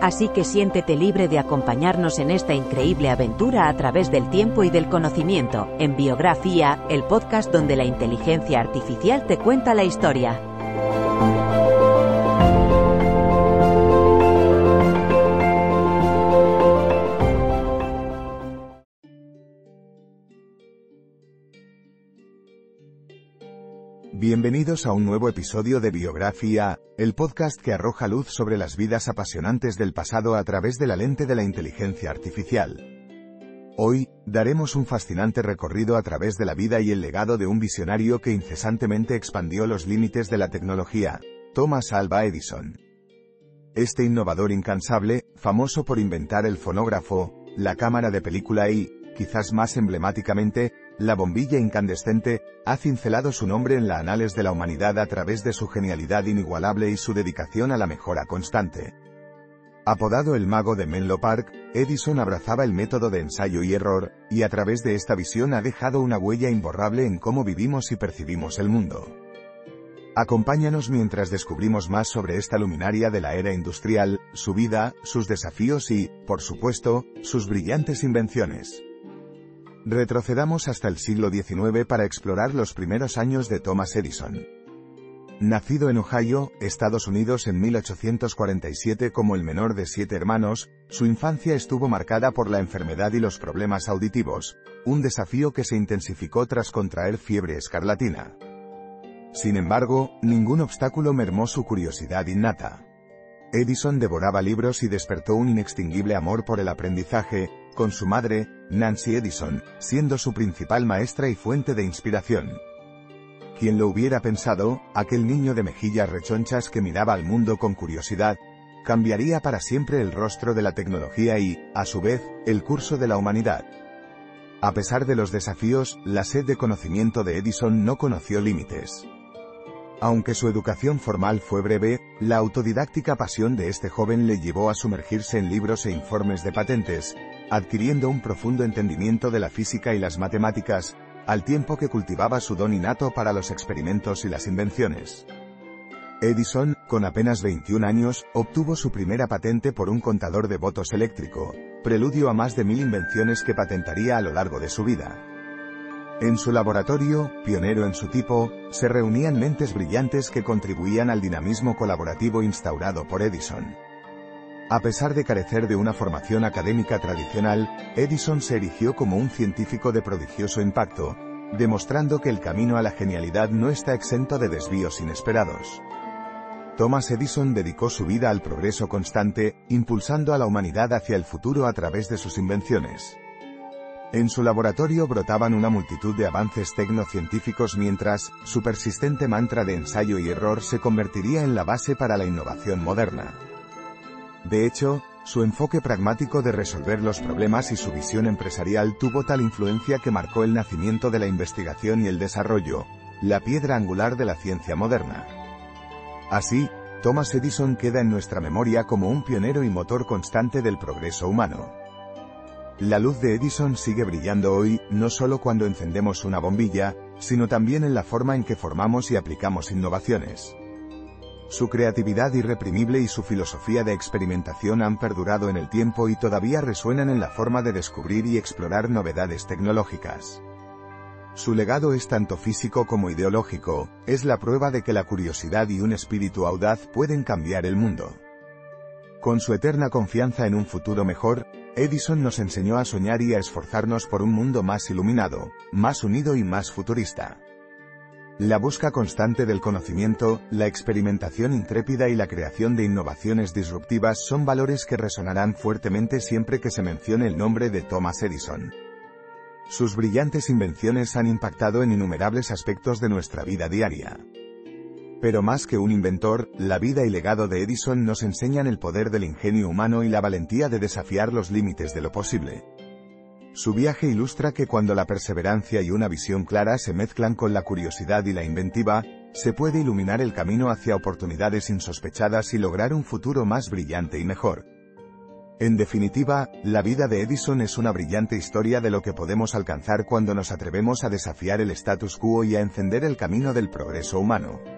Así que siéntete libre de acompañarnos en esta increíble aventura a través del tiempo y del conocimiento, en Biografía, el podcast donde la inteligencia artificial te cuenta la historia. Bienvenidos a un nuevo episodio de Biografía, el podcast que arroja luz sobre las vidas apasionantes del pasado a través de la lente de la inteligencia artificial. Hoy, daremos un fascinante recorrido a través de la vida y el legado de un visionario que incesantemente expandió los límites de la tecnología, Thomas Alva Edison. Este innovador incansable, famoso por inventar el fonógrafo, la cámara de película y, quizás más emblemáticamente, la bombilla incandescente, ha cincelado su nombre en la anales de la humanidad a través de su genialidad inigualable y su dedicación a la mejora constante. Apodado el mago de Menlo Park, Edison abrazaba el método de ensayo y error, y a través de esta visión ha dejado una huella imborrable en cómo vivimos y percibimos el mundo. Acompáñanos mientras descubrimos más sobre esta luminaria de la era industrial, su vida, sus desafíos y, por supuesto, sus brillantes invenciones. Retrocedamos hasta el siglo XIX para explorar los primeros años de Thomas Edison. Nacido en Ohio, Estados Unidos en 1847 como el menor de siete hermanos, su infancia estuvo marcada por la enfermedad y los problemas auditivos, un desafío que se intensificó tras contraer fiebre escarlatina. Sin embargo, ningún obstáculo mermó su curiosidad innata. Edison devoraba libros y despertó un inextinguible amor por el aprendizaje, con su madre, Nancy Edison, siendo su principal maestra y fuente de inspiración. Quien lo hubiera pensado, aquel niño de mejillas rechonchas que miraba al mundo con curiosidad, cambiaría para siempre el rostro de la tecnología y, a su vez, el curso de la humanidad. A pesar de los desafíos, la sed de conocimiento de Edison no conoció límites. Aunque su educación formal fue breve, la autodidáctica pasión de este joven le llevó a sumergirse en libros e informes de patentes, adquiriendo un profundo entendimiento de la física y las matemáticas, al tiempo que cultivaba su don innato para los experimentos y las invenciones. Edison, con apenas 21 años, obtuvo su primera patente por un contador de votos eléctrico, preludio a más de mil invenciones que patentaría a lo largo de su vida. En su laboratorio, pionero en su tipo, se reunían mentes brillantes que contribuían al dinamismo colaborativo instaurado por Edison. A pesar de carecer de una formación académica tradicional, Edison se erigió como un científico de prodigioso impacto, demostrando que el camino a la genialidad no está exento de desvíos inesperados. Thomas Edison dedicó su vida al progreso constante, impulsando a la humanidad hacia el futuro a través de sus invenciones. En su laboratorio brotaban una multitud de avances tecnocientíficos mientras, su persistente mantra de ensayo y error se convertiría en la base para la innovación moderna. De hecho, su enfoque pragmático de resolver los problemas y su visión empresarial tuvo tal influencia que marcó el nacimiento de la investigación y el desarrollo, la piedra angular de la ciencia moderna. Así, Thomas Edison queda en nuestra memoria como un pionero y motor constante del progreso humano. La luz de Edison sigue brillando hoy, no solo cuando encendemos una bombilla, sino también en la forma en que formamos y aplicamos innovaciones. Su creatividad irreprimible y su filosofía de experimentación han perdurado en el tiempo y todavía resuenan en la forma de descubrir y explorar novedades tecnológicas. Su legado es tanto físico como ideológico, es la prueba de que la curiosidad y un espíritu audaz pueden cambiar el mundo. Con su eterna confianza en un futuro mejor, Edison nos enseñó a soñar y a esforzarnos por un mundo más iluminado, más unido y más futurista. La busca constante del conocimiento, la experimentación intrépida y la creación de innovaciones disruptivas son valores que resonarán fuertemente siempre que se mencione el nombre de Thomas Edison. Sus brillantes invenciones han impactado en innumerables aspectos de nuestra vida diaria. Pero más que un inventor, la vida y legado de Edison nos enseñan el poder del ingenio humano y la valentía de desafiar los límites de lo posible. Su viaje ilustra que cuando la perseverancia y una visión clara se mezclan con la curiosidad y la inventiva, se puede iluminar el camino hacia oportunidades insospechadas y lograr un futuro más brillante y mejor. En definitiva, la vida de Edison es una brillante historia de lo que podemos alcanzar cuando nos atrevemos a desafiar el status quo y a encender el camino del progreso humano.